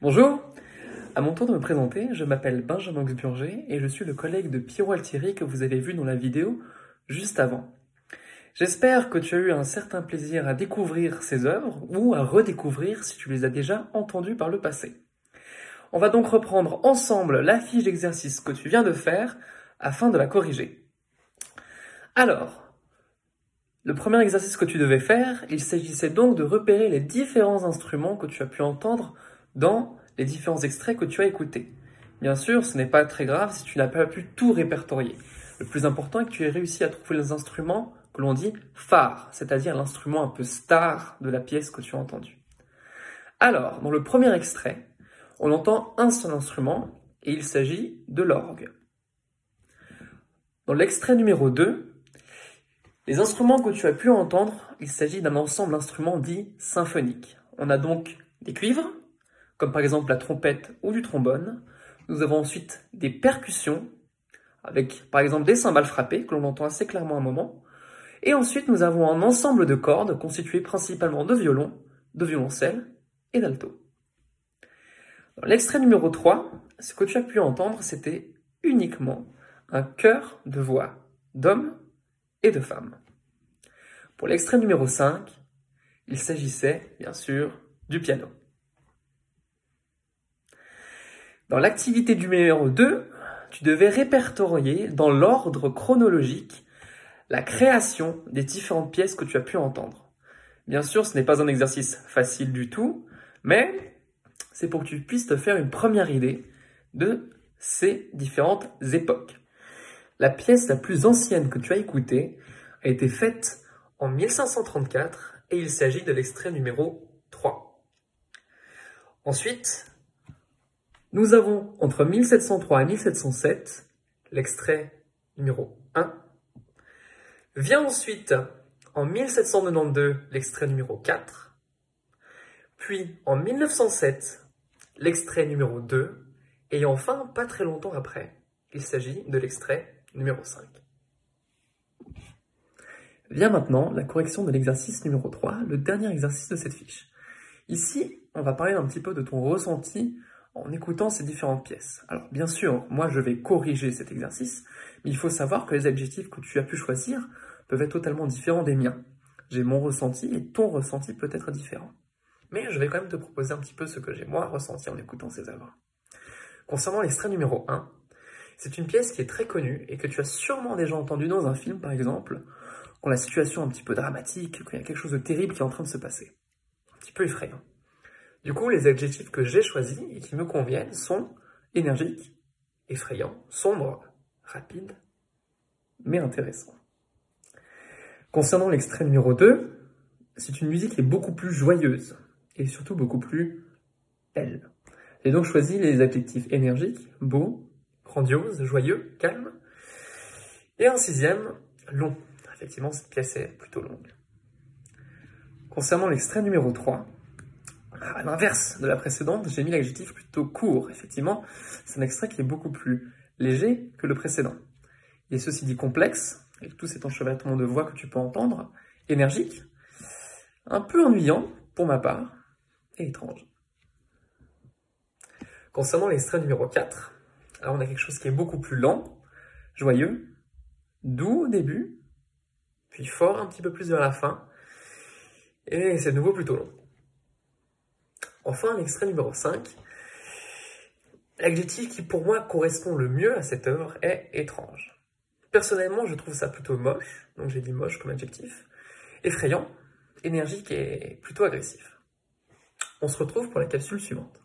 Bonjour À mon tour de me présenter, je m'appelle Benjamin Xburger et je suis le collègue de Pierrot Altieri que vous avez vu dans la vidéo juste avant. J'espère que tu as eu un certain plaisir à découvrir ces œuvres ou à redécouvrir si tu les as déjà entendues par le passé. On va donc reprendre ensemble la fiche d'exercice que tu viens de faire afin de la corriger. Alors, le premier exercice que tu devais faire, il s'agissait donc de repérer les différents instruments que tu as pu entendre dans les différents extraits que tu as écoutés. Bien sûr, ce n'est pas très grave si tu n'as pas pu tout répertorier. Le plus important est que tu aies réussi à trouver les instruments que l'on dit phare, c'est-à-dire l'instrument un peu star de la pièce que tu as entendue. Alors, dans le premier extrait, on entend un seul instrument et il s'agit de l'orgue. Dans l'extrait numéro 2, les instruments que tu as pu entendre, il s'agit d'un ensemble d'instruments dits symphoniques. On a donc des cuivres, comme par exemple la trompette ou du trombone. Nous avons ensuite des percussions, avec par exemple des cymbales frappées, que l'on entend assez clairement à un moment. Et ensuite, nous avons un ensemble de cordes constituées principalement de violon, de violoncelle et d'alto. Dans l'extrait numéro 3, ce que tu as pu entendre, c'était uniquement un chœur de voix d'hommes et de femmes. Pour l'extrait numéro 5, il s'agissait, bien sûr, du piano. Dans l'activité numéro 2, tu devais répertorier dans l'ordre chronologique la création des différentes pièces que tu as pu entendre. Bien sûr, ce n'est pas un exercice facile du tout, mais c'est pour que tu puisses te faire une première idée de ces différentes époques. La pièce la plus ancienne que tu as écoutée a été faite en 1534 et il s'agit de l'extrait numéro 3. Ensuite, nous avons entre 1703 et 1707 l'extrait numéro 1. Vient ensuite en 1792 l'extrait numéro 4. Puis en 1907 l'extrait numéro 2. Et enfin, pas très longtemps après, il s'agit de l'extrait numéro 5. Vient maintenant la correction de l'exercice numéro 3, le dernier exercice de cette fiche. Ici, on va parler un petit peu de ton ressenti en écoutant ces différentes pièces. Alors bien sûr, moi je vais corriger cet exercice, mais il faut savoir que les adjectifs que tu as pu choisir peuvent être totalement différents des miens. J'ai mon ressenti et ton ressenti peut être différent. Mais je vais quand même te proposer un petit peu ce que j'ai moi ressenti en écoutant ces œuvres. Concernant l'extrait numéro 1, c'est une pièce qui est très connue et que tu as sûrement déjà entendu dans un film par exemple, quand la situation est un petit peu dramatique, quand il y a quelque chose de terrible qui est en train de se passer. Un petit peu effrayant. Du coup, les adjectifs que j'ai choisis et qui me conviennent sont énergique, effrayant, sombre, rapide, mais intéressant. Concernant l'extrait numéro 2, c'est une musique qui est beaucoup plus joyeuse et surtout beaucoup plus belle. J'ai donc choisi les adjectifs énergique, beau, grandiose, joyeux, calme. Et un sixième, long. Effectivement, cette pièce est plutôt longue. Concernant l'extrait numéro 3, à l'inverse de la précédente, j'ai mis l'adjectif plutôt court. Effectivement, c'est un extrait qui est beaucoup plus léger que le précédent. Est ceci dit complexe, avec tout cet enchevêtrement de voix que tu peux entendre, énergique, un peu ennuyant pour ma part, et étrange. Concernant l'extrait numéro 4, alors on a quelque chose qui est beaucoup plus lent, joyeux, doux au début, puis fort un petit peu plus vers la fin, et c'est de nouveau plutôt long. Enfin, l'extrait numéro 5. L'adjectif qui pour moi correspond le mieux à cette œuvre est étrange. Personnellement, je trouve ça plutôt moche, donc j'ai dit moche comme adjectif, effrayant, énergique et plutôt agressif. On se retrouve pour la capsule suivante.